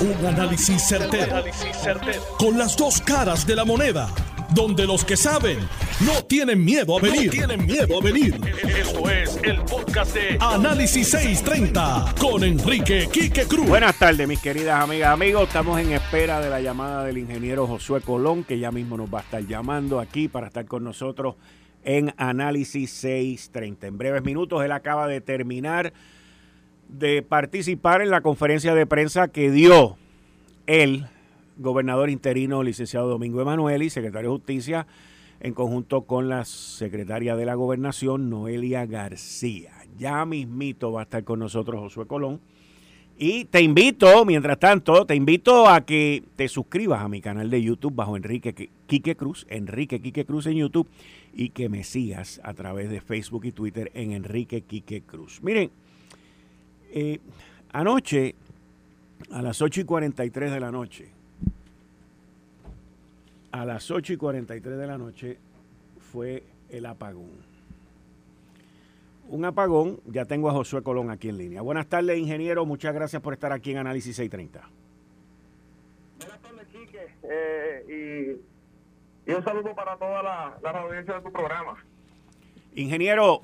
Un análisis certero, Con las dos caras de la moneda. Donde los que saben no tienen miedo a venir. tienen miedo a venir. Esto es el podcast de Análisis 630 con Enrique Quique Cruz. Buenas tardes, mis queridas amigas, amigos. Estamos en espera de la llamada del ingeniero Josué Colón, que ya mismo nos va a estar llamando aquí para estar con nosotros en Análisis 630. En breves minutos, él acaba de terminar de participar en la conferencia de prensa que dio el gobernador interino, licenciado Domingo Emanueli, secretario de Justicia, en conjunto con la secretaria de la Gobernación, Noelia García. Ya mismito va a estar con nosotros Josué Colón. Y te invito, mientras tanto, te invito a que te suscribas a mi canal de YouTube bajo Enrique Quique Cruz, Enrique Quique Cruz en YouTube, y que me sigas a través de Facebook y Twitter en Enrique Quique Cruz. Miren, eh, anoche, a las 8 y 43 de la noche, a las 8 y 43 de la noche fue el apagón. Un apagón, ya tengo a Josué Colón aquí en línea. Buenas tardes, ingeniero, muchas gracias por estar aquí en Análisis 630. Buenas tardes, Quique, eh, y, un saludo para toda la, la audiencia de tu programa. Ingeniero,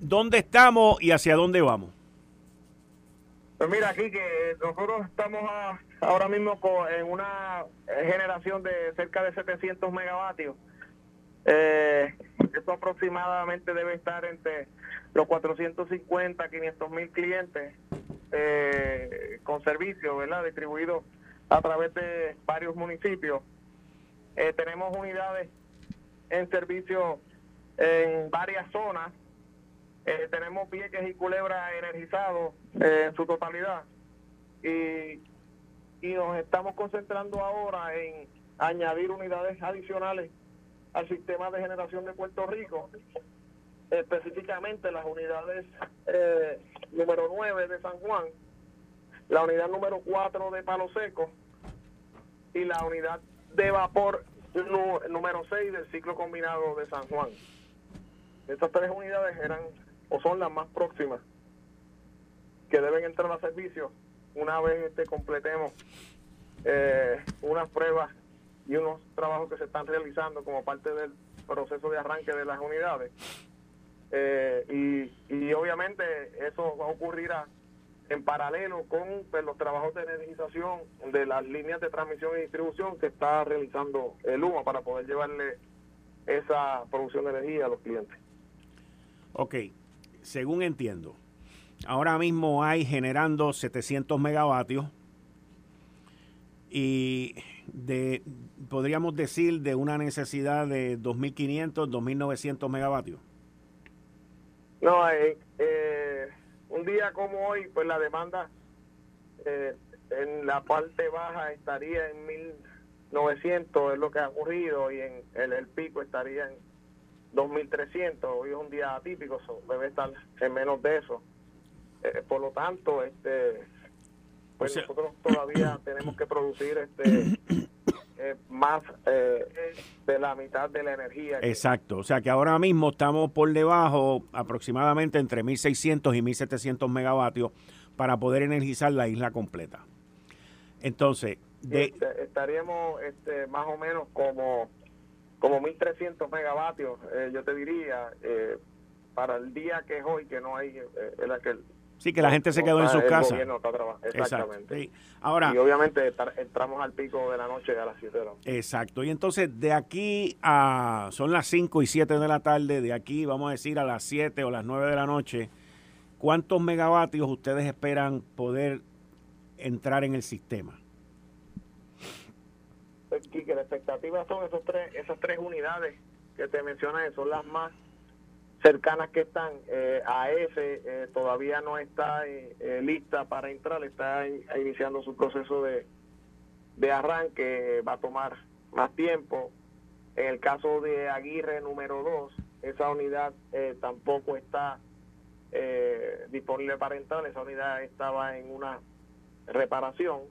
¿dónde estamos y hacia dónde vamos? Pues mira, aquí que nosotros estamos ahora mismo en una generación de cerca de 700 megavatios. Eh, esto aproximadamente debe estar entre los 450 500 mil clientes eh, con servicio, ¿verdad? Distribuidos a través de varios municipios. Eh, tenemos unidades en servicio en varias zonas eh, tenemos Vieques y Culebra energizados eh, en su totalidad y, y nos estamos concentrando ahora en añadir unidades adicionales al sistema de generación de Puerto Rico, específicamente las unidades eh, número 9 de San Juan, la unidad número 4 de Palo Seco y la unidad de vapor número 6 del ciclo combinado de San Juan. Estas tres unidades eran o son las más próximas que deben entrar a servicio una vez este, completemos eh, unas pruebas y unos trabajos que se están realizando como parte del proceso de arranque de las unidades. Eh, y, obviamente eso va a ocurrir en paralelo con pues, los trabajos de energización de las líneas de transmisión y distribución que está realizando el UMA para poder llevarle esa producción de energía a los clientes. Ok, según entiendo, ahora mismo hay generando 700 megavatios y de, podríamos decir, de una necesidad de 2.500, 2.900 megavatios. No, eh, eh, un día como hoy, pues la demanda eh, en la parte baja estaría en 1.900, es lo que ha ocurrido, y en el pico estaría en 2.300, hoy es un día atípico, debe estar en menos de eso. Eh, por lo tanto, este pues nosotros todavía tenemos que producir este eh, más eh, de la mitad de la energía. Exacto, o sea que ahora mismo estamos por debajo aproximadamente entre 1.600 y 1.700 megavatios para poder energizar la isla completa. Entonces, de... Este, estaríamos este, más o menos como como 1.300 megavatios, eh, yo te diría, eh, para el día que es hoy, que no hay eh, el aquel. Sí, que la gente se quedó en sus casas. Exactamente. Ahora, y obviamente entramos al pico de la noche a las 7 de la noche. Exacto. Y entonces de aquí a, son las 5 y 7 de la tarde, de aquí vamos a decir a las 7 o las 9 de la noche, ¿cuántos megavatios ustedes esperan poder entrar en el sistema? Que la expectativa son esos tres, esas tres unidades que te mencioné, son las más cercanas que están. Eh, a ese eh, todavía no está eh, lista para entrar, está iniciando su proceso de, de arranque, va a tomar más tiempo. En el caso de Aguirre número 2, esa unidad tampoco está disponible para entrar, esa unidad estaba en una reparación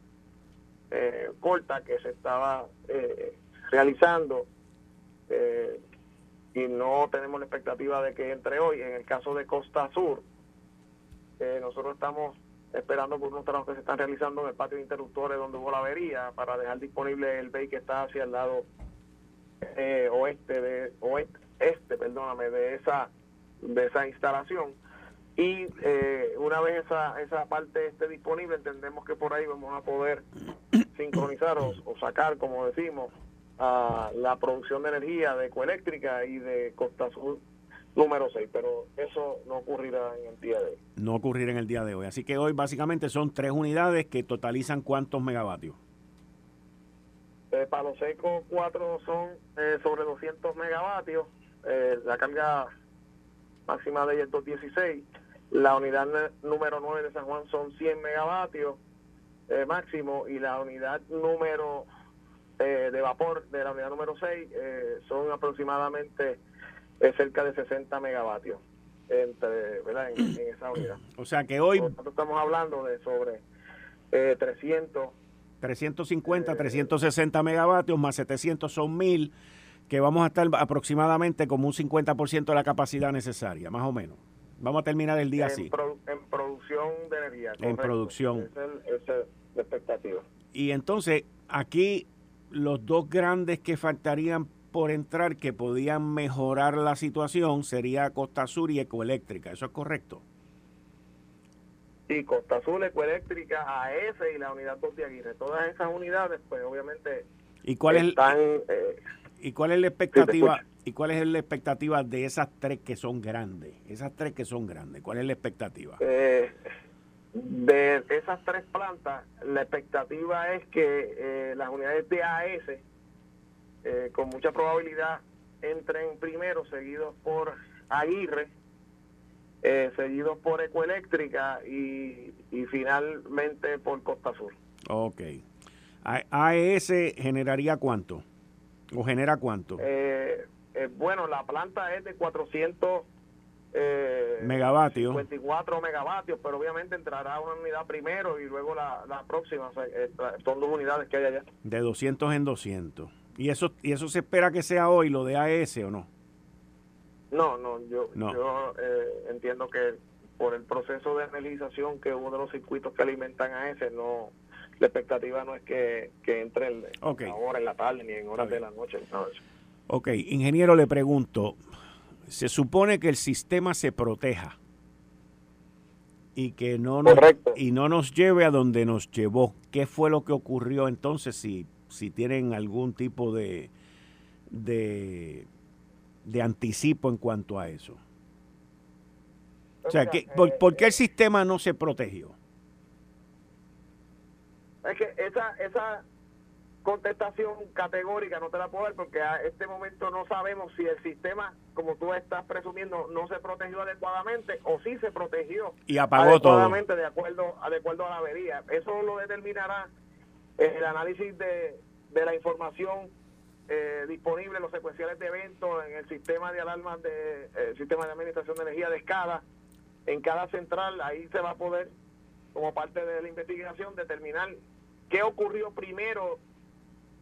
eh, corta que se estaba eh, realizando eh, y no tenemos la expectativa de que entre hoy. En el caso de Costa Sur, nosotros estamos esperando por unos trabajos que se están realizando en el patio de interruptores donde hubo la avería para dejar disponible el bay que está hacia el lado eh, oeste de oeste este perdóname de esa de esa instalación y eh, una vez esa esa parte esté disponible entendemos que por ahí vamos a poder sincronizar o, sacar como decimos a la producción de energía de ecoeléctrica y de Costa Sur número 6, pero eso no ocurrirá en el día de hoy. No ocurrirá en el día de hoy. Así que hoy básicamente son tres unidades que totalizan cuántos megavatios. Eh, Palo Seco 4 son eh, sobre 200 megavatios, eh, la carga máxima de ella es 216, la unidad número 9 de San Juan son 100 megavatios eh, máximo y la unidad número de vapor de la unidad número 6 son aproximadamente cerca de 60 megavatios entre, ¿verdad? En, esa unidad. O sea que hoy... estamos hablando de sobre eh, 300. 350, 360 megavatios más 700 son 1000, que vamos a estar aproximadamente como un 50% de la capacidad necesaria, más o menos. Vamos a terminar el día así. en producción de energía. En producción. Esa es la expectativa. Y entonces, aquí los dos grandes que faltarían por entrar que podían mejorar la situación sería Costa Sur y Ecoeléctrica. ¿Eso es correcto? Sí, Costa Sur, Ecoeléctrica, AES y la unidad 2 de Aguirre. Todas esas unidades, pues obviamente ¿Y cuál están... Es, eh, ¿Y cuál es la expectativa? ¿Y cuál es la expectativa de esas tres que son grandes? Esas tres que son grandes, ¿cuál es la expectativa? Eh, de esas tres plantas, la expectativa es que eh, las unidades de AES eh, con mucha probabilidad entren primero, seguidos por Aguirre, seguidos por Ecoeléctrica y, y finalmente por Costa Sur. Ok. ¿AES generaría cuánto? ¿O genera cuánto? Eh, bueno, la planta es de 400 megavatios. 54 megavatios, pero obviamente entrará una unidad primero y luego la, la próxima. son dos unidades que hay allá. De 200 en 200. ¿Y eso, ¿Y eso se espera que sea hoy lo de AES o no? No, no, yo, yo eh, entiendo que por el proceso de analización que uno de los circuitos que alimentan a ese, no, la expectativa no es que, que entre el, ahora en la tarde ni en horas de la noche. Ok, ingeniero, le pregunto, se supone que el sistema se proteja y que no nos, y no nos lleve a donde nos llevó. ¿Qué fue lo que ocurrió entonces si si tienen algún tipo de, de, anticipo en cuanto a eso. O sea, que, por, qué el sistema no se protegió? Es que esa, esa contestación categórica no te la puedo dar porque a este momento no sabemos si el sistema, como tú estás presumiendo, no se protegió adecuadamente o si se protegió y apagó adecuadamente de acuerdo, de acuerdo a la avería. Eso lo determinará el análisis de, de la información eh, disponible, los secuenciales de eventos en el sistema de alarmas de eh, sistema de administración de energía de escala, en cada central, ahí se va a poder, como parte de la investigación, determinar qué ocurrió primero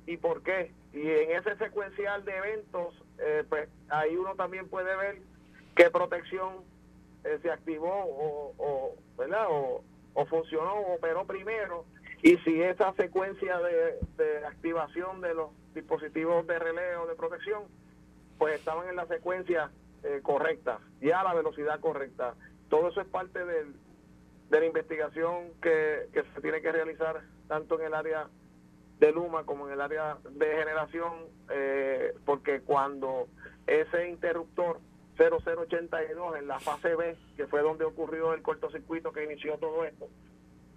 y por qué. Y en ese secuencial de eventos, eh, pues ahí uno también puede ver qué protección se activó o, ¿verdad? o, funcionó o operó primero y si esa secuencia de, activación de los dispositivos de relé o de protección, pues estaban en la secuencia eh, correcta y a la velocidad correcta. Todo eso es parte de la investigación que, se tiene que realizar tanto en el área de Luma como en el área de generación, eh, porque cuando ese interruptor 0082 en la fase B, que fue donde ocurrió el cortocircuito que inició todo esto,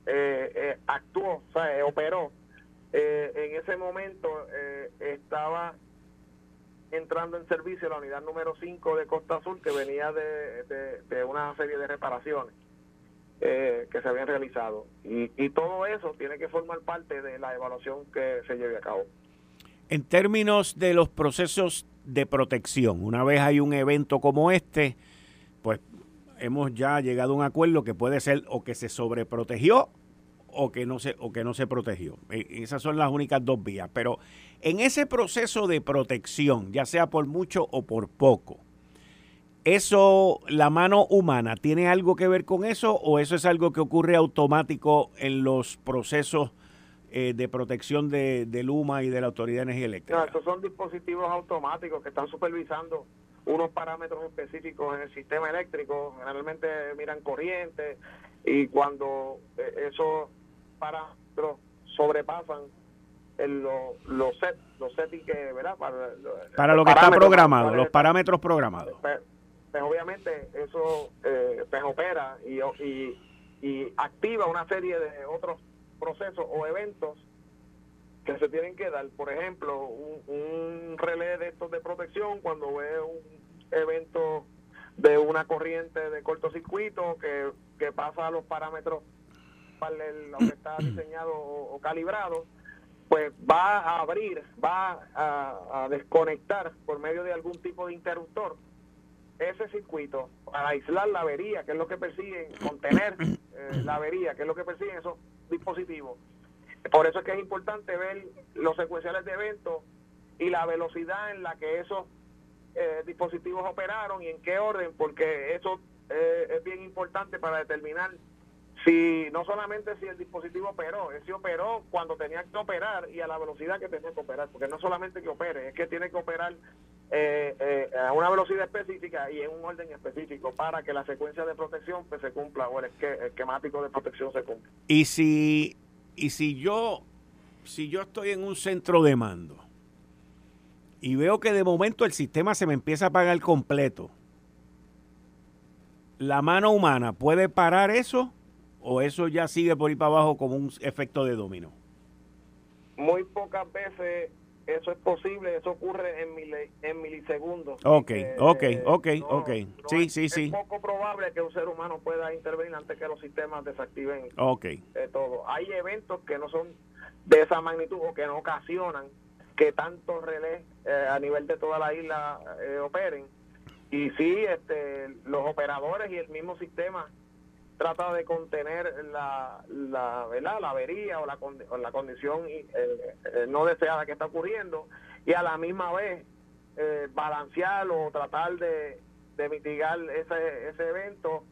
eh, eh, actuó, o sea, operó. En ese momento estaba entrando en servicio la unidad número 5 de Costa Azul que venía de, de, una serie de reparaciones que se habían realizado. Y, y todo eso tiene que formar parte de la evaluación que se lleve a cabo. En términos de los procesos de protección, una vez hay un evento como este, pues hemos ya llegado a un acuerdo que puede ser o que se sobreprotegió o que no se, o que no se protegió. E, esas son las únicas dos vías. Pero en ese proceso de protección, ya sea por mucho o por poco, ¿Eso, la mano humana, tiene algo que ver con eso o eso es algo que ocurre automático en los procesos eh, de protección de, Luma y de la Autoridad de Energía Eléctrica? No, estos son dispositivos automáticos que están supervisando unos parámetros específicos en el sistema eléctrico. Generalmente miran corriente y cuando eh, esos parámetros sobrepasan el, los set, los settings que, ¿verdad? Para, lo que está programado, los parámetros programados. Pues, pues, obviamente eso eh, pues opera y, y, y activa una serie de otros procesos o eventos que se tienen que dar. Por ejemplo, un, un relé de estos de protección cuando ve un evento de una corriente de cortocircuito que, que pasa a los parámetros para lo que está diseñado o, calibrado, pues va a abrir, va a, desconectar por medio de algún tipo de interruptor ese circuito para aislar la avería, que es lo que persiguen, contener eh, la avería, que es lo que persiguen esos dispositivos. Por eso es que es importante ver los secuenciales de eventos y la velocidad en la que esos eh, dispositivos operaron y en qué orden, porque eso eh, es bien importante para determinar si no solamente si el dispositivo operó, es si operó cuando tenía que operar y a la velocidad que tenía que operar, porque no solamente que opere, es que tiene que operar eh, a una velocidad específica y en un orden específico para que la secuencia de protección pues, se cumpla o el, esquemático de protección se cumpla. Y si y si yo, si yo estoy en un centro de mando y veo que de momento el sistema se me empieza a apagar completo, ¿la mano humana puede parar eso o eso ya sigue por ir para abajo como un efecto de dominó? Muy pocas veces eso es posible, eso ocurre en, en milisegundos. Ok, ok, ok, ok. Sí, sí, sí. Es poco probable que un ser humano pueda intervenir antes que los sistemas desactiven okay. todo. Hay eventos que no son de esa magnitud o que no ocasionan que tantos relés eh, a nivel de toda la isla eh, operen. Y sí, este, los operadores y el mismo sistema trata de contener la, la, ¿verdad? la avería o la, la condición eh, eh, no deseada que está ocurriendo y a la misma vez eh, balancear o tratar de, mitigar ese, ese evento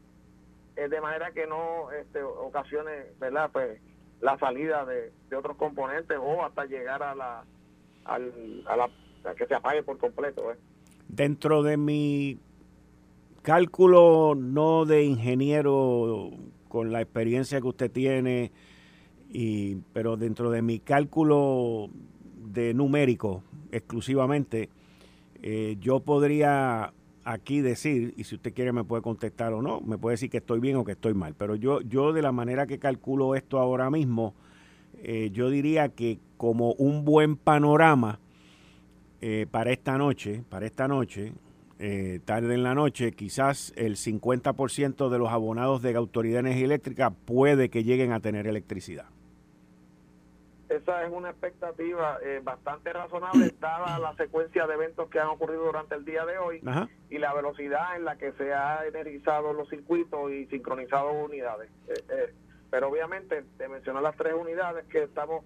de manera que no este, ocasione ¿verdad? Pues, la salida de, de otros componentes o hasta llegar a la, al, a la que se apague por completo. Dentro de mi cálculo no de ingeniero con la experiencia que usted tiene, y, pero dentro de mi cálculo de numérico exclusivamente, eh, yo podría aquí decir, y si usted quiere me puede contestar o no, me puede decir que estoy bien o que estoy mal, pero yo, yo de la manera que calculo esto ahora mismo, eh, yo diría que como un buen panorama eh, para esta noche, para esta noche, eh, tarde en la noche, quizás el 50% de los abonados de Autoridad de Energía Eléctrica puede que lleguen a tener electricidad. Esa es una expectativa eh, bastante razonable, dada la secuencia de eventos que han ocurrido durante el día de hoy y la velocidad en la que se han energizado los circuitos y sincronizado unidades. Eh, pero obviamente, te mencioné las tres unidades que estamos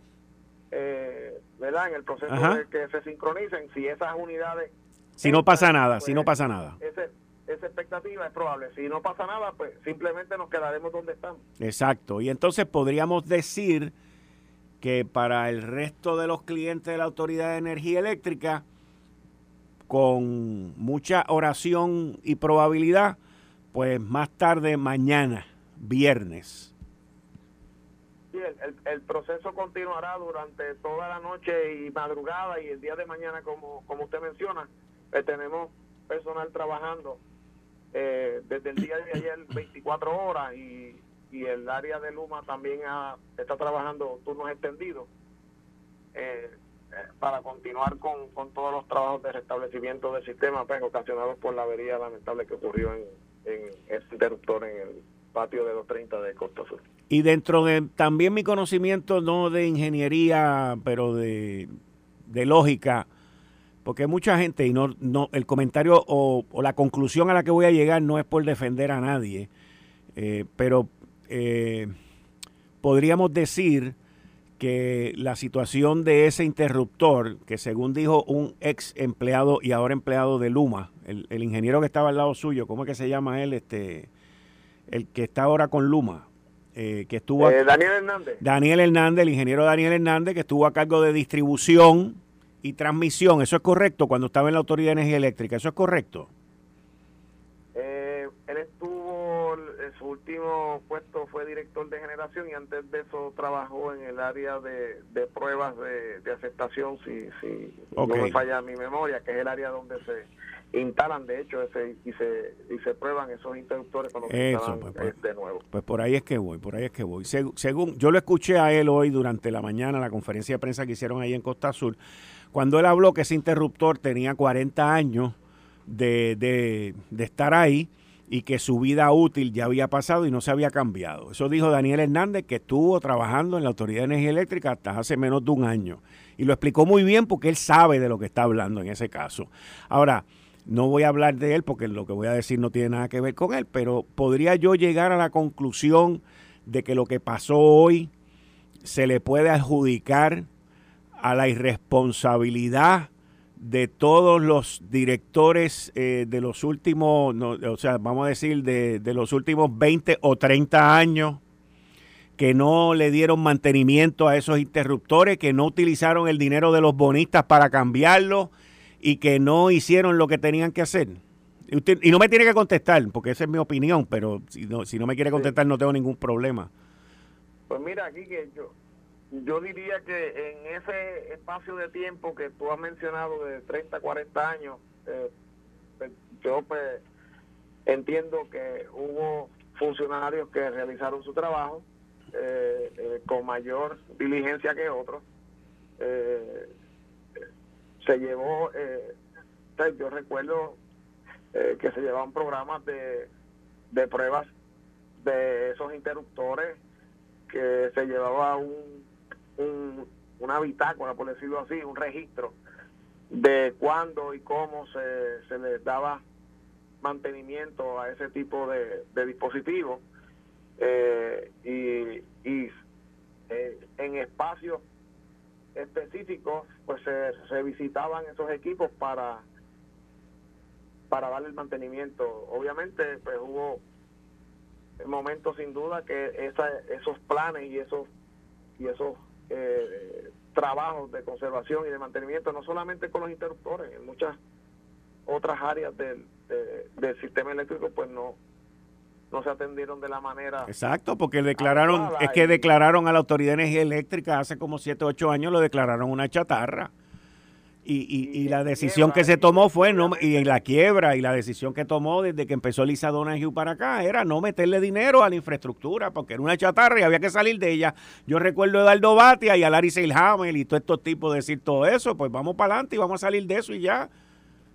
¿verdad? en el proceso de que se sincronicen. Si esas unidades si no pasa nada, si no pasa nada. esa expectativa es probable. Si no pasa nada, pues simplemente nos quedaremos donde estamos. Exacto. Y entonces podríamos decir que para el resto de los clientes de la Autoridad de Energía Eléctrica, con mucha oración y probabilidad, pues más tarde mañana, viernes. Sí, el, el, proceso continuará durante toda la noche y madrugada y el día de mañana, como, como usted menciona, eh, tenemos personal trabajando eh, desde el día de ayer 24 horas y, y el área de Luma también está trabajando turnos extendidos eh, para continuar con, con, todos los trabajos de restablecimiento del sistema pues, ocasionados por la avería lamentable que ocurrió en, en ese interruptor en el patio de 230 de Costa Sur. Y dentro de también mi conocimiento, no de ingeniería, pero de, de lógica, porque mucha gente, y no, no el comentario o, la conclusión a la que voy a llegar no es por defender a nadie, eh, pero eh, podríamos decir que la situación de ese interruptor, que según dijo un ex empleado y ahora empleado de Luma, el, ingeniero que estaba al lado suyo, ¿cómo es que se llama él? Este, el que está ahora con Luma, eh, que estuvo... Eh, Daniel Hernández. Daniel Hernández, el ingeniero Daniel Hernández, que estuvo a cargo de distribución y transmisión. ¿Eso es correcto cuando estaba en la Autoridad de Energía Eléctrica? ¿Eso es correcto? su último puesto fue director de generación y antes de eso trabajó en el área de, pruebas de, aceptación, si, si no me falla mi memoria, que es el área donde se instalan, de hecho, ese, y, se, y se prueban esos interruptores cuando se instalan pues, pues, de nuevo. Pues por ahí es que voy, por ahí es que voy. según yo lo escuché a él hoy durante la mañana, la conferencia de prensa que hicieron ahí en Costa Azul, cuando él habló que ese interruptor tenía 40 años de, de, estar ahí y que su vida útil ya había pasado y no se había cambiado. Eso dijo Daniel Hernández, que estuvo trabajando en la Autoridad de Energía Eléctrica hasta hace menos de un año. Y lo explicó muy bien porque él sabe de lo que está hablando en ese caso. Ahora, no voy a hablar de él porque lo que voy a decir no tiene nada que ver con él, pero podría yo llegar a la conclusión de que lo que pasó hoy se le puede adjudicar a la irresponsabilidad de todos los directores eh, de los últimos, o sea, vamos a decir, de, de, los últimos 20 o 30 años que no le dieron mantenimiento a esos interruptores, que no utilizaron el dinero de los bonistas para cambiarlo y que no hicieron lo que tenían que hacer. Y, usted, y no me tiene que contestar, porque esa es mi opinión, pero si no, si no me quiere contestar no tengo ningún problema. Pues mira, aquí que yo, yo diría que en ese espacio de tiempo que tú has mencionado de 30, 40 años, eh, pues, yo pues entiendo que hubo funcionarios que realizaron su trabajo eh, eh, con mayor diligencia que otros. se llevó, yo recuerdo que se llevaban programas de, de pruebas de esos interruptores que se llevaba un un, una bitácora, por decirlo así, un registro de cuándo y cómo se, se les daba mantenimiento a ese tipo de, de dispositivos eh, y, y eh, en espacios específicos pues se, visitaban esos equipos para para darle el mantenimiento. Obviamente pues hubo momentos sin duda que esa, esos planes y esos y esos eh, trabajos de conservación y de mantenimiento, no solamente con los interruptores, en muchas otras áreas del, del sistema eléctrico, pues no, no se atendieron de la manera. Exacto, porque declararon, es que declararon a la Autoridad de Energía Eléctrica hace como 7 o 8 años, lo declararon una chatarra. Y, y, la decisión que se tomó fue, no, y en la quiebra, y la decisión que tomó desde que empezó Lisa Donahue para acá, era no meterle dinero a la infraestructura, porque era una chatarra y había que salir de ella. Yo recuerdo a Eduardo Batia y a Larry Seilhammer y todos estos tipos decir todo eso, pues vamos para adelante y vamos a salir de eso y ya.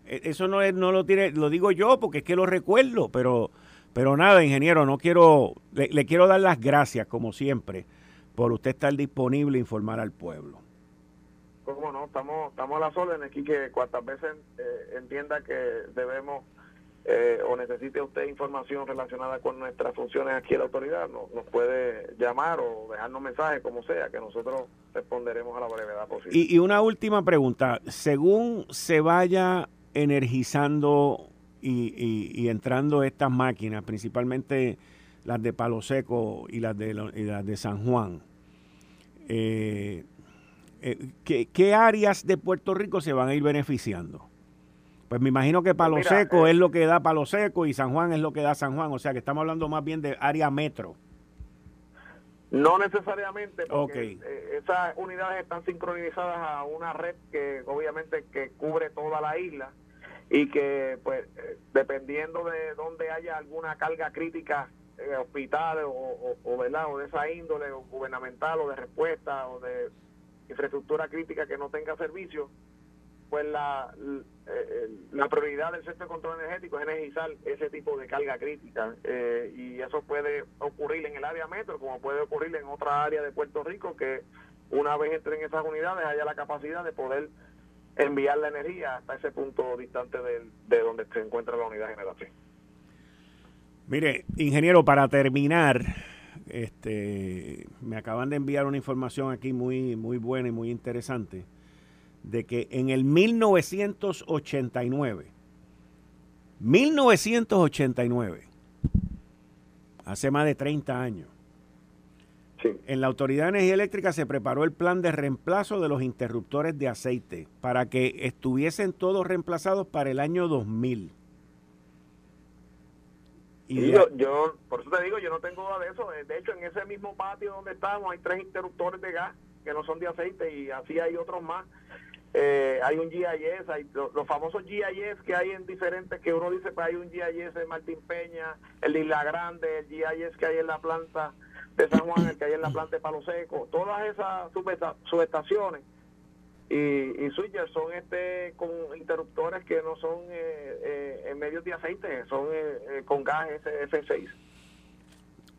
E, eso no, es, no lo tiene, lo digo yo porque es que lo recuerdo, pero, pero nada, ingeniero, no quiero, le, le quiero dar las gracias, como siempre, por usted estar disponible e informar al pueblo. ¿Cómo no? Estamos, estamos a las órdenes aquí que cuantas veces eh, entienda que debemos eh, o necesite usted información relacionada con nuestras funciones aquí en la autoridad, nos puede llamar o dejarnos mensajes, como sea, que nosotros responderemos a la brevedad posible. Y, una última pregunta. Según se vaya energizando y, entrando estas máquinas, principalmente las de Palo Seco y las de, y las de San Juan, eh, eh, ¿qué, áreas de Puerto Rico se van a ir beneficiando? Pues me imagino que Palo Seco eh, es lo que da Palo Seco y San Juan es lo que da San Juan, o sea que estamos hablando más bien de área metro. No necesariamente, porque eh, esas unidades están sincronizadas a una red que obviamente que cubre toda la isla y que pues dependiendo de dónde haya alguna carga crítica hospitales o, o, o de esa índole o gubernamental o de respuesta o de infraestructura crítica que no tenga servicio, pues la, eh, la prioridad del Centro de Control Energético es energizar ese tipo de carga crítica. Eh, y eso puede ocurrir en el área metro, como puede ocurrir en otra área de Puerto Rico, que una vez entren esas unidades haya la capacidad de poder enviar la energía hasta ese punto distante de, de donde se encuentra la unidad de generación. Mire, ingeniero, para terminar, este, me acaban de enviar una información aquí muy, muy buena y muy interesante de que en el 1989, 1989, hace más de 30 años, en la Autoridad de Energía Eléctrica se preparó el plan de reemplazo de los interruptores de aceite para que estuviesen todos reemplazados para el año 2000. Y yo, yo, por eso te digo, yo no tengo duda de eso. De hecho, en ese mismo patio donde estamos hay tres interruptores de gas que no son de aceite y así hay otros más. Eh, hay un GIS, hay los, famosos GIS que hay en diferentes, que uno dice, pues hay un GIS de Martín Peña, el de Isla Grande, el GIS que hay en la planta de San Juan, el que hay en la planta de Palo Seco, todas esas subestaciones y, y switchers son este con interruptores que no son eh, eh, en medios de aceite, son eh, con gas F6.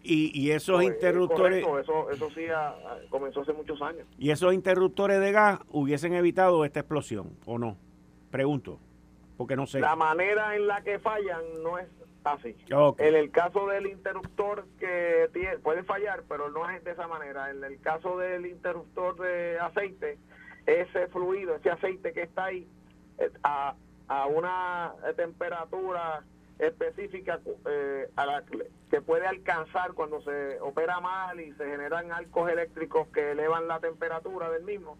Y, y esos interruptores... eso, eso sí comenzó hace muchos años. ¿Y esos interruptores de gas hubiesen evitado esta explosión o no? Pregunto, porque no sé. La manera en la que fallan no es así. En el caso del interruptor que tiene, puede fallar, pero no es de esa manera. En el caso del interruptor de aceite, ese fluido, ese aceite que está ahí, eh, a, a una temperatura específica eh, a la que puede alcanzar cuando se opera mal y se generan arcos eléctricos que elevan la temperatura del mismo,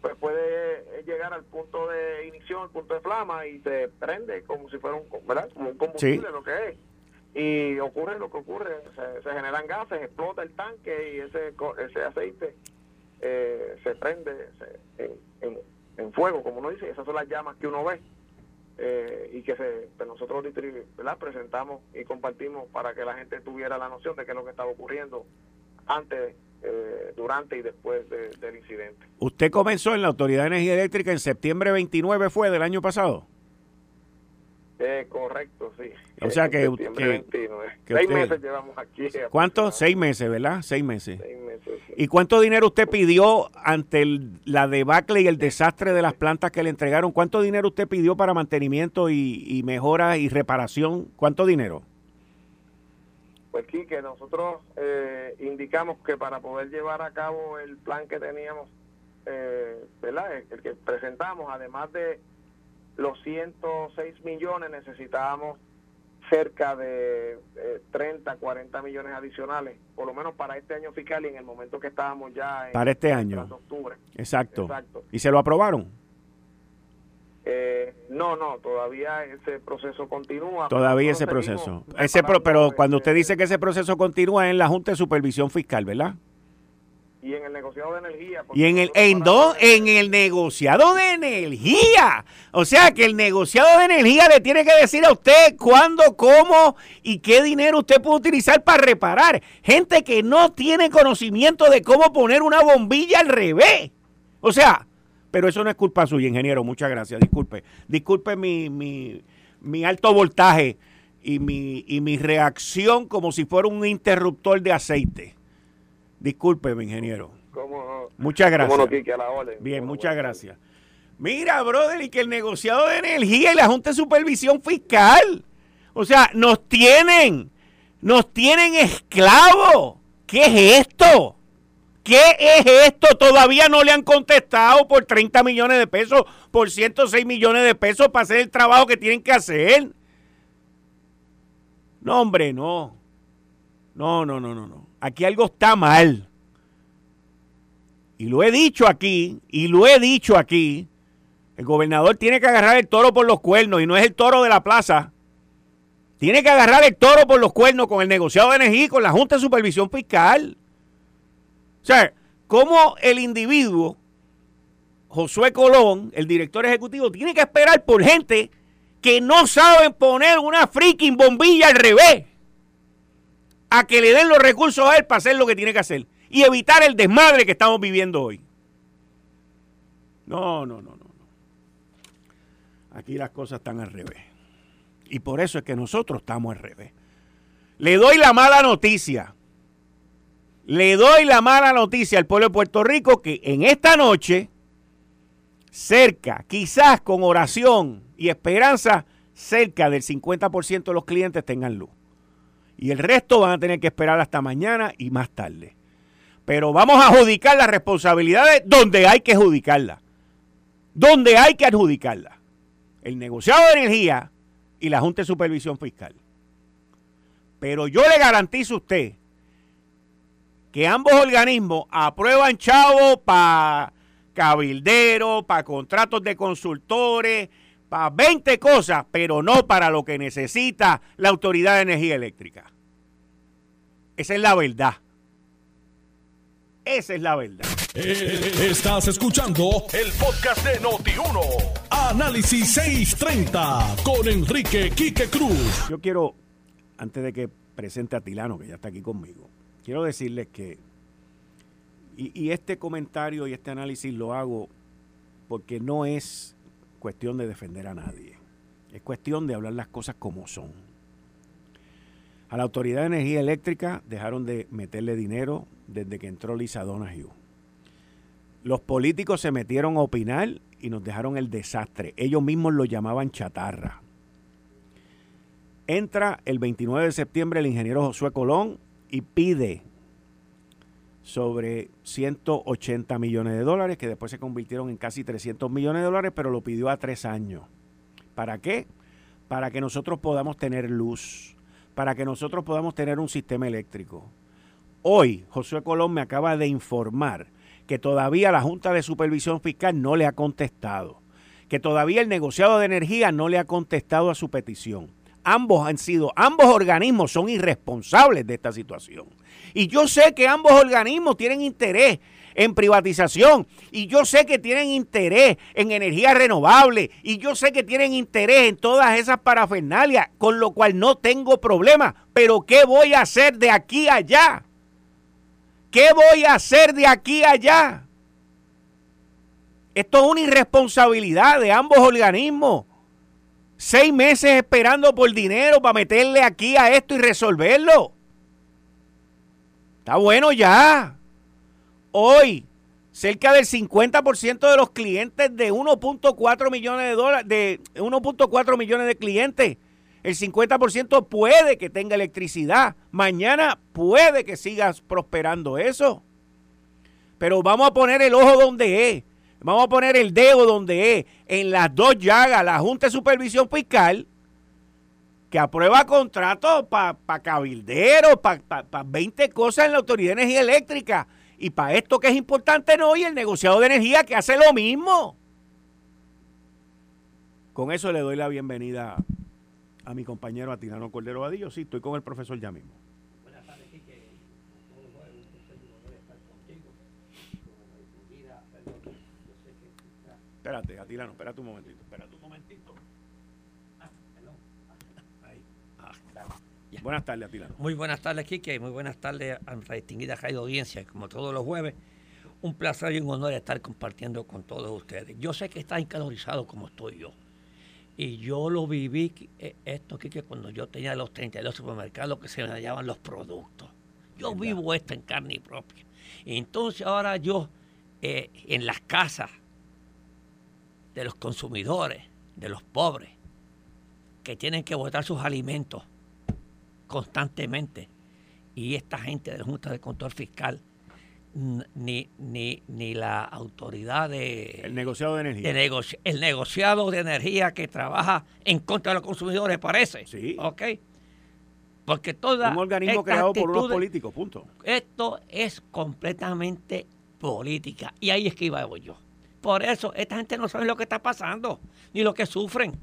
pues puede llegar al punto de ignición, al punto de flama y se prende como si fuera un, un combustible lo que es. Y ocurre lo que ocurre, se, generan gases, explota el tanque y ese, ese aceite eh, se prende en, en, fuego, como uno dice, esas son las llamas que uno ve. Eh, y que se, pues nosotros presentamos y compartimos para que la gente tuviera la noción de qué es lo que estaba ocurriendo antes, eh, durante y después del incidente. ¿Usted comenzó en la Autoridad de Energía Eléctrica en septiembre 29 fue del año pasado? Eh, correcto, sí. O sea que, seis meses llevamos aquí. ¿Cuántos? Seis meses, ¿verdad? Seis meses. ¿Y cuánto dinero usted pidió ante la debacle y el desastre de las plantas que le entregaron? ¿Cuánto dinero usted pidió para mantenimiento y, mejora y reparación? ¿Cuánto dinero? Pues que nosotros eh, indicamos que para poder llevar a cabo el plan que teníamos, eh, ¿verdad? El que presentamos, además de los 106 millones, necesitábamos cerca de 30, eh, 40 millones adicionales, por lo menos para este año fiscal y en el momento que estábamos ya en para este año. octubre. Exacto. ¿Y se lo aprobaron? Eh, no, no, todavía ese proceso continúa. Todavía ese proceso. Ese pero cuando usted dice que ese proceso continúa en la Junta de Supervisión Fiscal, ¿verdad? Y en el negociado de energía. Y en el, en, en el negociado de energía. O sea que el negociado de energía le tiene que decir a usted cuándo, cómo y qué dinero usted puede utilizar para reparar. Gente que no tiene conocimiento de cómo poner una bombilla al revés. O sea, pero eso no es culpa suya, ingeniero. Muchas gracias. Disculpe. Disculpe mi, mi, mi alto voltaje y mi, y mi reacción como si fuera un interruptor de aceite. Discúlpeme, ingeniero. Muchas gracias. Bien, muchas gracias. Mira, brother, y que el negociado de energía y la Junta de Supervisión Fiscal, o sea, nos tienen, nos tienen esclavos. ¿Qué es esto? ¿Qué es esto? Todavía no le han contestado por 30 millones de pesos, por 106 millones de pesos para hacer el trabajo que tienen que hacer. No, hombre, no. No, no, no, no, no. Aquí algo está mal. Y lo he dicho aquí, y lo he dicho aquí. El gobernador tiene que agarrar el toro por los cuernos y no es el toro de la plaza. Tiene que agarrar el toro por los cuernos con el negociado de energía y con la Junta de Supervisión Fiscal. O sea, como el individuo, Josué Colón, el director ejecutivo, tiene que esperar por gente que no saben poner una freaking bombilla al revés a que le den los recursos a él para hacer lo que tiene que hacer y evitar el desmadre que estamos viviendo hoy. No, no, no, no. Aquí las cosas están al revés. Y por eso es que nosotros estamos al revés. Le doy la mala noticia. Le doy la mala noticia al pueblo de Puerto Rico que en esta noche, cerca, quizás con oración y esperanza, cerca del 50% de los clientes tengan luz. Y el resto van a tener que esperar hasta mañana y más tarde. Pero vamos a adjudicar las responsabilidades donde hay que adjudicarlas. Donde hay que adjudicarlas. El negociado de energía y la Junta de Supervisión Fiscal. Pero yo le garantizo a usted que ambos organismos aprueban chavo para cabilderos, para contratos de consultores, para 20 cosas, pero no para lo que necesita la Autoridad de Energía Eléctrica. Esa es la verdad. Esa es la verdad. Eh, estás escuchando el podcast de Noti1. Análisis 630 con Enrique Quique Cruz. Yo quiero, antes de que presente a Tilano, que ya está aquí conmigo, quiero decirles que, y, este comentario y este análisis lo hago porque no es cuestión de defender a nadie, es cuestión de hablar las cosas como son. A la Autoridad de Energía Eléctrica dejaron de meterle dinero desde que entró Lisa Donahue. Los políticos se metieron a opinar y nos dejaron el desastre. Ellos mismos lo llamaban chatarra. Entra el 29 de septiembre el ingeniero Josué Colón y pide sobre 180 millones de dólares, que después se convirtieron en casi 300 millones de dólares, pero lo pidió a tres años. ¿Para qué? Para que nosotros podamos tener luz, para que nosotros podamos tener un sistema eléctrico. Hoy, Josué Colón me acaba de informar que todavía la Junta de Supervisión Fiscal no le ha contestado, que todavía el negociado de energía no le ha contestado a su petición ambos han sido, ambos organismos son irresponsables de esta situación. Y yo sé que ambos organismos tienen interés en privatización y yo sé que tienen interés en energía renovable y yo sé que tienen interés en todas esas parafernalias, con lo cual no tengo problema. Pero ¿qué voy a hacer de aquí a allá? ¿Qué voy a hacer de aquí a allá? Esto es una irresponsabilidad de ambos organismos. Seis meses esperando por dinero para meterle aquí a esto y resolverlo. Está bueno ya. Hoy, cerca del 50% de los clientes de 1.4 millones de dólares, de 1.4 millones de clientes, el 50% puede que tenga electricidad. Mañana puede que sigas prosperando eso. Pero vamos a poner el ojo donde es. Vamos a poner el dedo donde es, en las dos llagas, la Junta de Supervisión Fiscal, que aprueba contratos para cabilderos, para 20 cosas en la Autoridad de Energía Eléctrica. Y para esto que es importante no, y el negociado de energía que hace lo mismo. Con eso le doy la bienvenida a mi compañero Atilano Cordero Vadillo. Sí, estoy con el profesor ya mismo. Espérate, Atilano, espérate un momentito, espérate un momentito. Ah, ah, buenas tardes, Atilano. Muy buenas tardes, Kike, muy buenas tardes a nuestra distinguida radio audiencia, como todos los jueves. Un placer y un honor estar compartiendo con todos ustedes. Yo sé que está encalorizado como estoy yo. Y yo lo viví, eh, esto, Kike, cuando yo tenía los 32 supermercados que se me hallaban los productos. Yo vivo esto en carne propia. Y entonces ahora yo, eh, en las casas, de los consumidores, de los pobres, que tienen que votar sus alimentos constantemente. Y esta gente de la Junta de Control Fiscal, ni, ni, ni la autoridad de... El negociado de energía. el negociado de energía que trabaja en contra de los consumidores, parece. Sí. ¿Ok? Porque toda... Un organismo creado por unos políticos, punto. Esto es completamente política. Y ahí es que iba yo. Por eso, esta gente no sabe lo que está pasando, ni lo que sufren.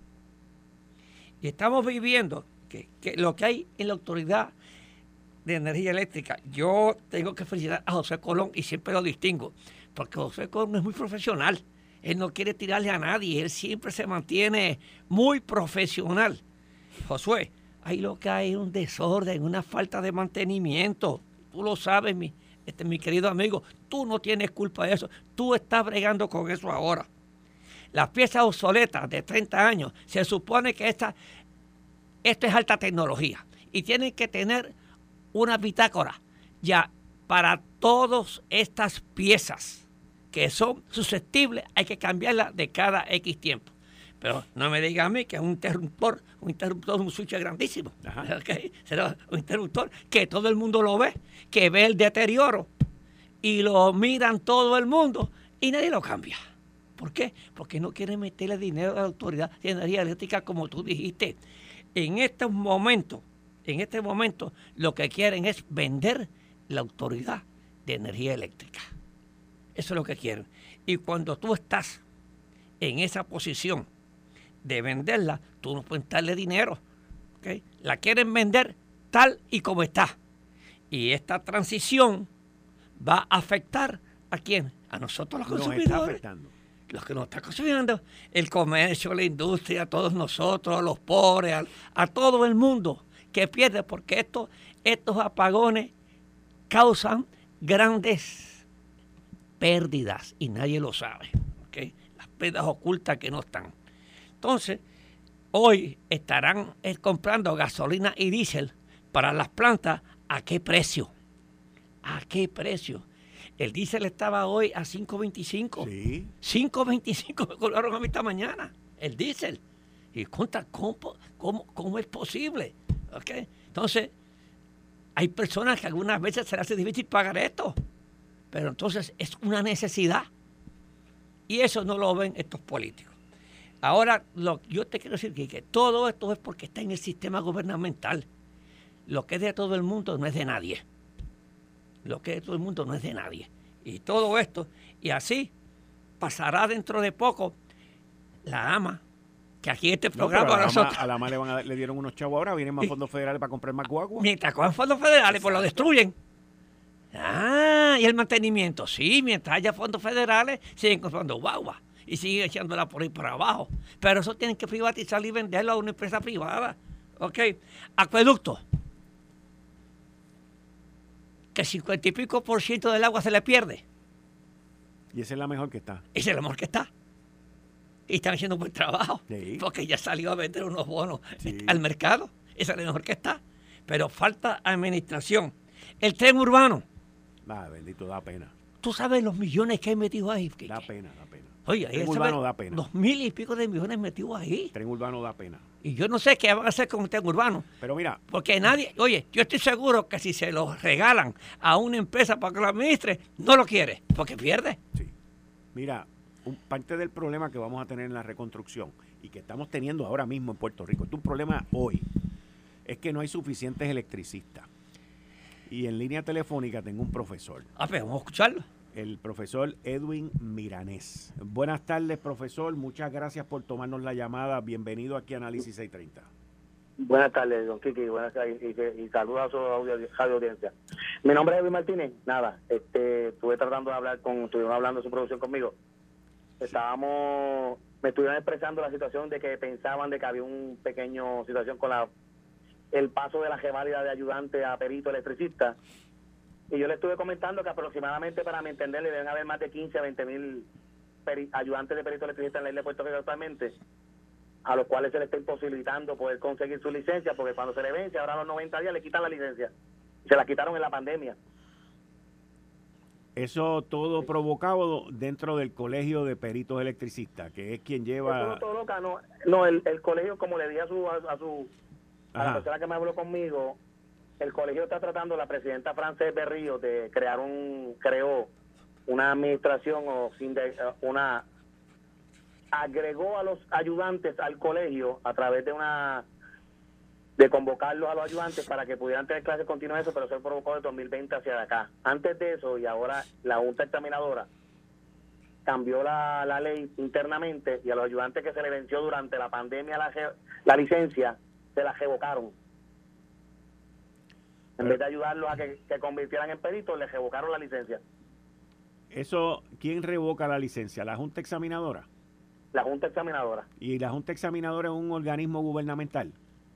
Y estamos viviendo que, lo que hay en la autoridad de energía eléctrica, yo tengo que felicitar a José Colón y siempre lo distingo, porque José Colón es muy profesional. Él no quiere tirarle a nadie, él siempre se mantiene muy profesional. Josué, ahí lo que hay es un desorden, una falta de mantenimiento. Tú lo sabes, mi, este, mi querido amigo, tú no tienes culpa de eso. Tú estás bregando con eso ahora. Las piezas obsoletas de 30 años, se supone que esta, esto es alta tecnología y tienen que tener una bitácora ya para todas estas piezas que son susceptibles, hay que cambiarlas de cada X tiempo. Pero no me diga a mí que es un interruptor, un interruptor, un switch grandísimo. Será un interruptor que todo el mundo lo ve, que ve el deterioro y lo miran todo el mundo y nadie lo cambia. ¿Por qué? Porque no quieren meterle dinero a la autoridad de energía eléctrica como tú dijiste. En estos momentos, en este momento, lo que quieren es vender la autoridad de energía eléctrica. Eso es lo que quieren. Y cuando tú estás en esa posición de venderla, tú no puedes darle dinero. La quieren vender tal y como está. Y esta transición va a afectar a quién? A nosotros los consumidores. Los que nos están consumiendo, el comercio, la industria, a todos nosotros, a los pobres, a, todo el mundo que pierde, porque esto, estos apagones causan grandes pérdidas y nadie lo sabe. Las pérdidas ocultas que no están. Entonces, hoy estarán eh, comprando gasolina y diésel para las plantas. ¿A qué precio? ¿A qué precio? El diésel estaba hoy a 5.25. Sí. 5.25 me colocaron a mí esta mañana. El diésel. Y cuenta, ¿cómo, cómo, es posible? ¿Okay? Entonces, hay personas que algunas veces se les hace difícil pagar esto. Pero entonces es una necesidad. Y eso no lo ven estos políticos. Ahora, lo, yo te quiero decir que todo esto es porque está en el sistema gubernamental. Lo que es de todo el mundo no es de nadie. Lo que es todo el mundo no es de nadie. Y todo esto, y así pasará dentro de poco la ama, que aquí este programa a, nosotros, a la ama le, le, dieron unos chavos ahora, vienen más fondos federales para comprar más guagua. Mientras cojan fondos federales, pues lo destruyen. Ah, y el mantenimiento, sí, mientras haya fondos federales, siguen comprando guagua y siguen echándola por ahí para abajo. Pero eso tienen que privatizar y venderlo a una empresa privada. ¿Ok? Acueducto. Que el cincuenta y pico por ciento del agua se le pierde. Y esa es la mejor que está. Esa es la mejor que está. Y están haciendo un buen trabajo. Porque ya salió a vender unos bonos al mercado. Esa es la mejor que está. Pero falta administración. El tren urbano Ah, bendito, da pena. Tú sabes los millones que hay metidos ahí. Da pena, da pena. Oye, tren urbano da pena. Dos mil y pico de millones metidos ahí. Tren urbano da pena. Y yo no sé qué van a hacer con el tren urbano. Pero mira. Porque nadie, oye, yo estoy seguro que si se lo regalan a una empresa para que lo administre, no lo quiere, porque pierde. Sí. Mira, un, parte del problema que vamos a tener en la reconstrucción y que estamos teniendo ahora mismo en Puerto Rico, es un problema hoy, es que no hay suficientes electricistas. Y en línea telefónica tengo un profesor. Ah, pero pues, vamos a escucharlo. El profesor Edwin Miranés. Buenas tardes, profesor. Muchas gracias por tomarnos la llamada. Bienvenido aquí a Análisis 630. Buenas tardes, don Kiki. Buenas tardes y, saludos a su audiencia. Mi nombre es Edwin Martínez. Nada, este, estuve tratando de hablar con, estuvieron hablando de su producción conmigo. Estábamos, me estuvieron expresando la situación de que pensaban de que había un pequeño situación con la el paso de la reválida de ayudante a perito electricista. Y yo le estuve comentando que aproximadamente, para mi entender, le deben haber más de 15 a 20 mil ayudantes de perito electricista en la isla de Puerto Rico actualmente, a los cuales se le está imposibilitando poder conseguir su licencia, porque cuando se le vence, ahora a los 90 días le quitan la licencia. Se la quitaron en la pandemia. Eso todo provocado dentro del colegio de peritos electricistas, que es quien lleva... no, no, el, el colegio, como le di a su, a su a la persona que me habló conmigo, el colegio está tratando, la presidenta Frances Berrío, de crear un, creó una administración o eh, una, agregó a los ayudantes al colegio a través de una, de convocarlos a los ayudantes para que pudieran tener clases continuas, eso, pero eso provocó de 2020 hacia acá. Antes de eso, y ahora la Junta Examinadora cambió la, la ley internamente y a los ayudantes que se le venció durante la pandemia la, la licencia, se la revocaron. En vez de ayudarlos a que, que convirtieran en peritos, les revocaron la licencia. Eso, ¿quién revoca la licencia? ¿La Junta Examinadora? La Junta Examinadora. ¿Y la Junta Examinadora es un organismo gubernamental?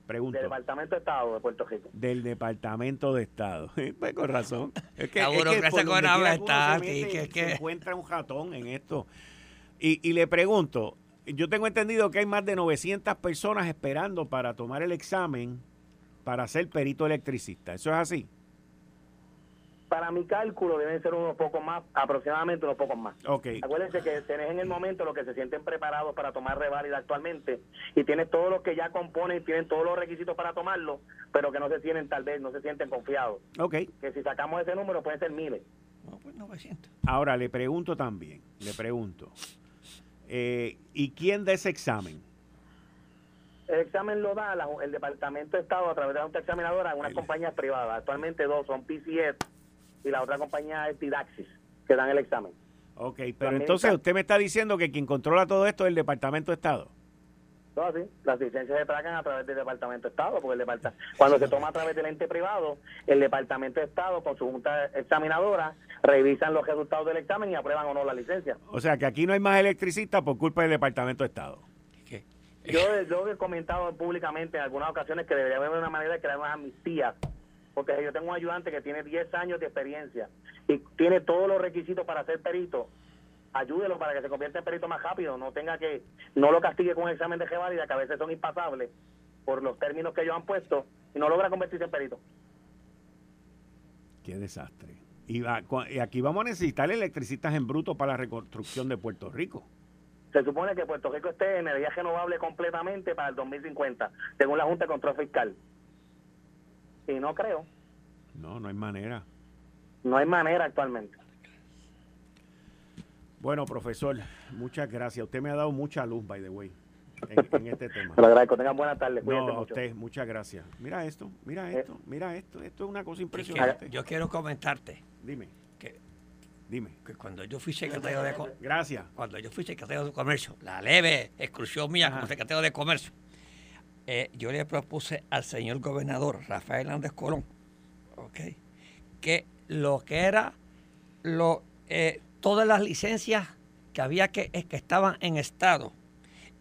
Pregunto. Del Departamento de Estado de Puerto Rico. Del Departamento de Estado. pues con razón. Es que, es que, se encuentra un ratón en esto. Y, y le pregunto, yo tengo entendido que hay más de 900 personas esperando para tomar el examen para ser perito electricista. ¿Eso es así? para mi cálculo deben ser unos pocos más, aproximadamente unos pocos más. Okay. Acuérdense que tenés en el momento los que se sienten preparados para tomar reválida actualmente y tienes todos los que ya componen, tienen todos los requisitos para tomarlo, pero que no se tienen tal vez, no se sienten confiados. Ok. Que si sacamos ese número pueden ser miles. No, pues 900. Ahora le pregunto también, le pregunto, eh, ¿y quién da ese examen? El examen lo da la- el Departamento de Estado a través de la Junta Examinadora en unas compañías privadas. Actualmente dos son PCS y la otra compañía es Didaxis, que dan el examen. Ok, pero También entonces está- usted me está diciendo que quien controla todo esto es el Departamento de Estado. No, así. Las licencias se tragan a través del Departamento de Estado, porque el departa- cuando se toma a través del ente privado, el Departamento de Estado con su Junta Examinadora revisan los resultados del examen y aprueban o no la licencia. O sea que aquí no hay más electricistas por culpa del Departamento de Estado. Yo, yo he comentado públicamente en algunas ocasiones que debería haber una manera de crear unas amnistías, porque yo tengo un ayudante que tiene 10 años de experiencia y tiene todos los requisitos para ser perito. Ayúdelo para que se convierta en perito más rápido, no tenga que, no lo castigue con un examen de válida que a veces son impasables por los términos que ellos han puesto y no logra convertirse en perito. Qué desastre. Y, va- y aquí vamos a necesitar electricistas en bruto para la reconstrucción de Puerto Rico. Se supone que Puerto Rico esté en energía renovable completamente para el 2050, según la Junta de Control Fiscal. Y no creo, No, no hay manera. no hay manera actualmente. Bueno, profesor, muchas gracias. Usted me ha dado mucha luz, by the way, en, en este tema. Te lo agradezco, tengan buenas tardes, cuídense No, a mucho. usted, muchas gracias. Mira esto, mira Eh. esto, mira esto. Esto es una cosa impresionante. yo quiero comentarte Dime, dime. que cuando yo fui secretario de Co- Gracias. cuando yo fui secretario de Comercio, la leve exclusión mía Ajá. como secretario de Comercio, eh, yo le propuse al señor gobernador Rafael Hernández Colón, ok, que lo que era lo, eh, todas las licencias que había que, que estaban en estado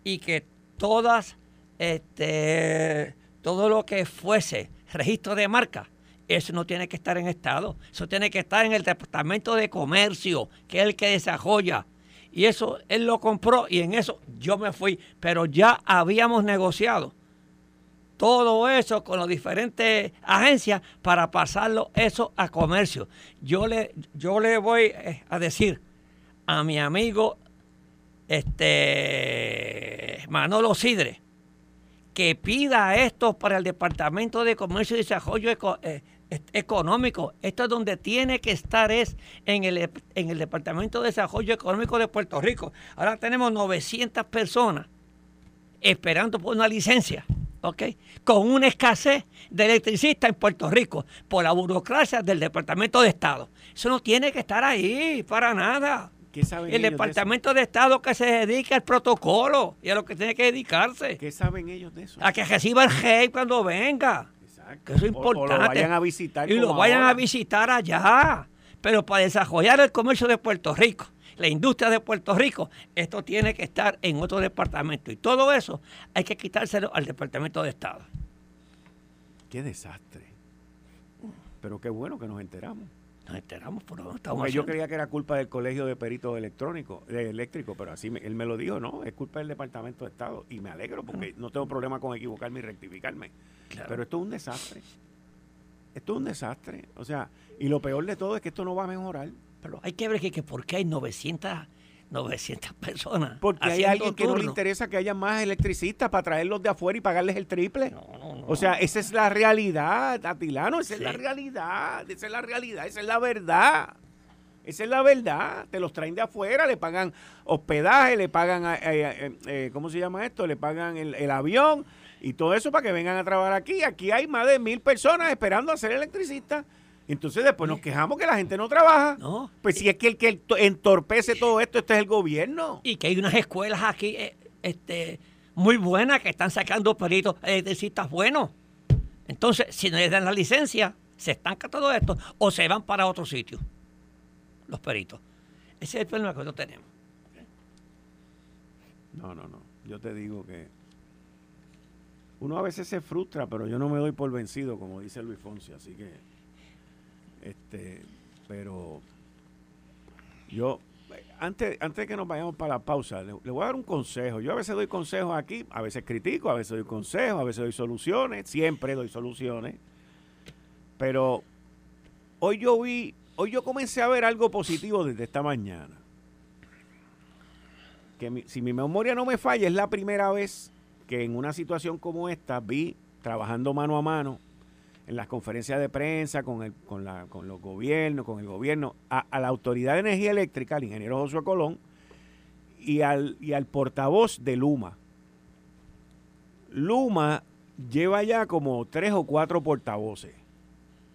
y que todas este todo lo que fuese registro de marca eso no tiene que estar en estado. Eso tiene que estar en el departamento de comercio que es el que desarrolla. Y eso él lo compró y en eso yo me fui. Pero ya habíamos negociado todo eso con las diferentes agencias para pasarlo eso a comercio. Yo le, yo le voy eh, a decir a mi amigo este Manolo Sidre que pida esto para el Departamento de Comercio y Desarrollo eh, Económico. Esto es donde tiene que estar, es en el, en el Departamento de Desarrollo Económico de Puerto Rico. Ahora tenemos 900 personas esperando por una licencia, ¿ok? Con una escasez de electricistas en Puerto Rico por la burocracia del Departamento de Estado. Eso no tiene que estar ahí para nada. ¿Qué saben El de Departamento de, Estado que se dedica al protocolo y a lo que tiene que dedicarse. ¿Qué saben ellos de eso? A que reciba el rey cuando venga. Exacto. Que eso es O- O, importante. lo vayan a visitar. Y lo vayan ahora. a visitar allá. Pero para desarrollar el comercio de Puerto Rico, la industria de Puerto Rico, esto tiene que estar en otro departamento. Y todo eso hay que quitárselo al Departamento de Estado. Qué desastre. Pero qué bueno que nos enteramos. Nos enteramos por lo estamos Porque yo creía que era culpa del Colegio de Peritos Electrónicos, de Eléctricos, pero así me- él me lo dijo, no, es culpa del Departamento de Estado. Y me alegro porque no tengo problema con equivocarme y rectificarme. Claro. Pero esto es un desastre. Esto es un desastre. O sea, y lo peor de todo es que esto no va a mejorar. Pero hay que ver que, que por qué hay 900, 900 personas. Porque hay alguien que no le interesa que haya más electricistas para traerlos de afuera y pagarles el triple. No. O sea, esa es la realidad, Atilano, esa es la realidad, esa es la realidad, esa es la verdad. Esa es la verdad. Te los traen de afuera, le pagan hospedaje, le pagan, eh, eh, eh, ¿cómo se llama esto? Le pagan el, el avión y todo eso para que vengan a trabajar aquí. Aquí hay más de mil personas esperando a ser electricistas. Entonces después nos quejamos que la gente no trabaja. No. Pues si es que el que to- entorpece todo esto, este es el gobierno. y que hay unas escuelas aquí eh, este, muy buenas que están sacando peritos electricistas buenos. Entonces, si no les dan la licencia, se estanca todo esto o se van para otro sitio, los peritos. Ese es el problema que nosotros tenemos. No, no, no. Yo te digo que uno a veces se frustra, pero yo no me doy por vencido, como dice Luis Fonsi, así que este, pero yo antes, antes de que nos vayamos para la pausa, le, voy a dar un consejo. Yo a veces doy consejos aquí, a veces critico, a veces doy consejos, a veces doy soluciones, siempre doy soluciones. Pero hoy yo vi hoy yo comencé a ver algo positivo desde esta mañana. Que si mi memoria no me falla, es la primera vez que en una situación como esta vi trabajando mano a mano en las conferencias de prensa con, el, con, la, con los gobiernos, con el gobierno, a, la Autoridad de Energía Eléctrica, al ingeniero Josué Colón, y al, y al portavoz de Luma. Luma lleva ya como tres o cuatro portavoces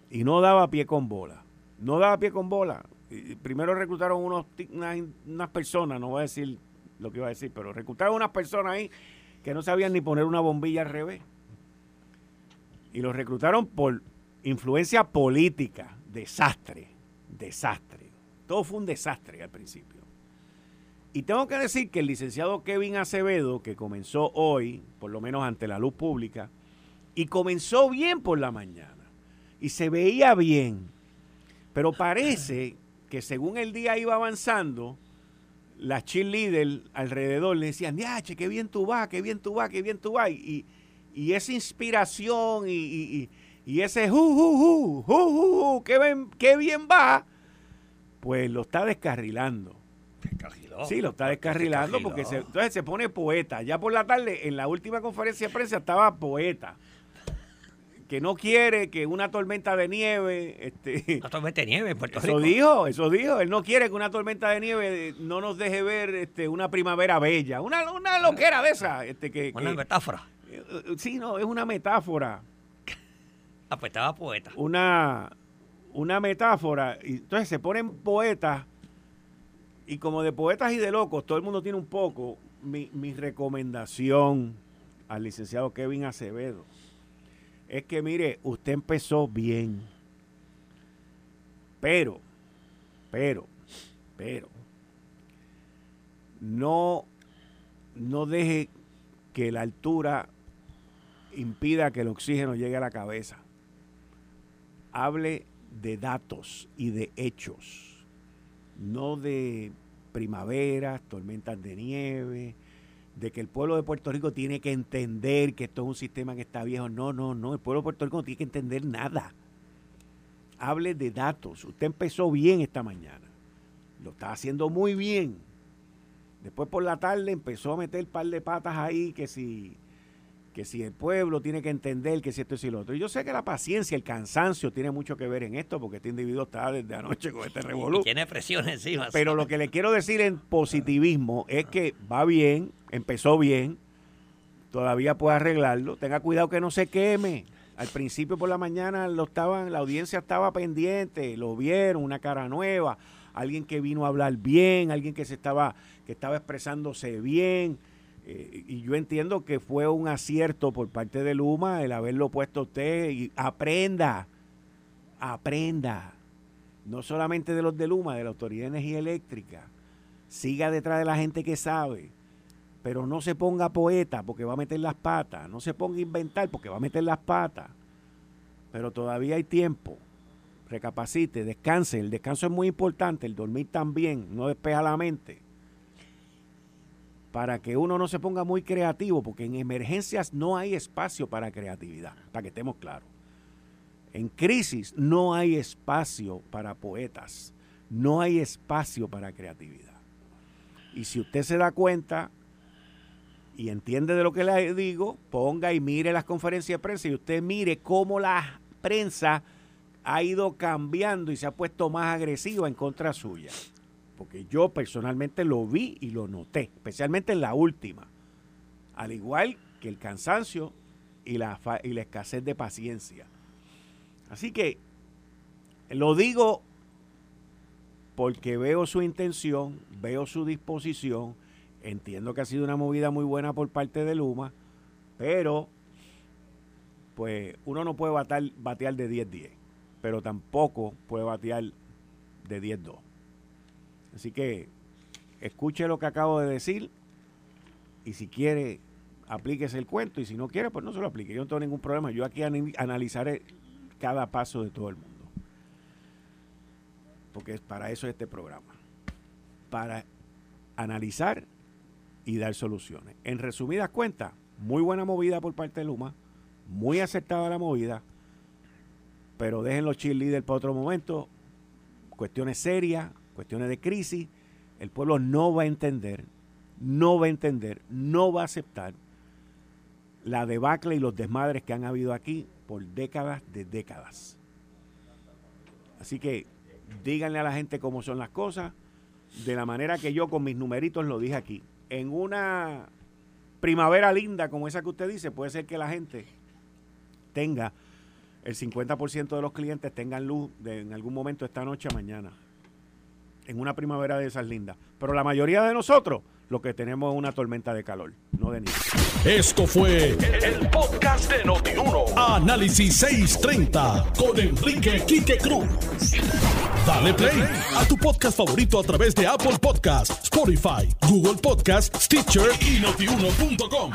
y no daba pie con bola. No daba pie con bola. primero reclutaron unos, unas, unas personas, no voy a decir lo que iba a decir, pero reclutaron unas personas ahí que no sabían ni poner una bombilla al revés y los reclutaron por influencia política. Desastre, desastre. Todo fue un desastre al principio. Y tengo que decir que el licenciado Kevin Acevedo, que comenzó hoy, por lo menos ante la luz pública, y comenzó bien por la mañana, y se veía bien, pero parece que según el día iba avanzando, las cheerleaders alrededor le decían, che, qué bien tú vas, qué bien tú vas, qué bien tú vas. Y, y esa inspiración y, ese hu, hu, hu, hu, qué, bien, qué bien va, pues lo está descarrilando. Descarriló. Sí, lo está descarrilando porque se, entonces se pone poeta. Ya por la tarde, en la última conferencia de prensa, estaba poeta. Que no quiere que una tormenta de nieve. Este, una tormenta de nieve en Puerto Rico. Eso dijo, eso dijo. Él no quiere que una tormenta de nieve no nos deje ver este, una primavera bella. Una, una loquera de esa. Este, que, una metáfora sí, no, es una metáfora. Ah, pues estaba poeta. Una, una metáfora. Y entonces se ponen poetas. Y como de poetas y de locos, todo el mundo tiene un poco. Mi, mi recomendación al licenciado Kevin Acevedo es que, mire, usted empezó bien. Pero, pero, pero, no, no deje que la altura impida que el oxígeno llegue a la cabeza. Hable de datos y de hechos, no de primaveras, tormentas de nieve, de que el pueblo de Puerto Rico tiene que entender que esto es un sistema que está viejo. No, no, no, el pueblo de Puerto Rico no tiene que entender nada. Hable de datos. Usted empezó bien esta mañana. Lo está haciendo muy bien. Después por la tarde empezó a meter un par de patas ahí que si que si el pueblo tiene que entender que si esto es y lo otro. Y yo sé que la paciencia, el cansancio tiene mucho que ver en esto, porque este individuo está desde anoche con este revolú. Tiene presión encima. Pero lo que le quiero decir en positivismo es que va bien, empezó bien, todavía puede arreglarlo. Tenga cuidado que no se queme. Al principio por la mañana lo estaban, la audiencia estaba pendiente, lo vieron, una cara nueva, alguien que vino a hablar bien, alguien que se estaba, que estaba expresándose bien y yo entiendo que fue un acierto por parte de Luma el haberlo puesto a usted y aprenda, aprenda, no solamente de los de Luma, de la Autoridad de Energía Eléctrica, siga detrás de la gente que sabe, pero no se ponga poeta porque va a meter las patas, no se ponga a inventar porque va a meter las patas, pero todavía hay tiempo, recapacite, descanse, el descanso es muy importante, el dormir también, no despeja la mente para que uno no se ponga muy creativo, porque en emergencias no hay espacio para creatividad, para que estemos claros. En crisis no hay espacio para poetas, no hay espacio para creatividad. Y si usted se da cuenta y entiende de lo que le digo, ponga y mire las conferencias de prensa y usted mire cómo la prensa ha ido cambiando y se ha puesto más agresiva en contra suya porque yo personalmente lo vi y lo noté, especialmente en la última, al igual que el cansancio y la, y la escasez de paciencia. Así que lo digo porque veo su intención, veo su disposición, entiendo que ha sido una movida muy buena por parte de Luma, pero pues uno no puede batear, batear de 10-10, pero tampoco puede batear de 10-2. Así que escuche lo que acabo de decir y si quiere, aplíquese el cuento y si no quiere, pues no se lo aplique. Yo no tengo ningún problema. Yo aquí analizaré cada paso de todo el mundo. Porque es para eso este programa. Para analizar y dar soluciones. En resumidas cuentas, muy buena movida por parte de Luma, muy aceptada la movida, pero dejen los cheerleaders para otro momento cuestiones serias, cuestiones de crisis, el pueblo no va a entender, no va a entender, no va a aceptar la debacle y los desmadres que han habido aquí por décadas de décadas. Así que díganle a la gente cómo son las cosas, de la manera que yo con mis numeritos lo dije aquí. En una primavera linda como esa que usted dice, puede ser que la gente tenga, el 50% de los clientes tengan luz de, en algún momento esta noche o mañana. En una primavera de esas lindas. Pero la mayoría de nosotros lo que tenemos es una tormenta de calor, no de nieve. Esto fue el, podcast de Notiuno. Análisis 630 con Enrique Quique Cruz. Dale play a tu podcast favorito a través de Apple Podcasts, Spotify, Google Podcasts, Stitcher y notiuno.com.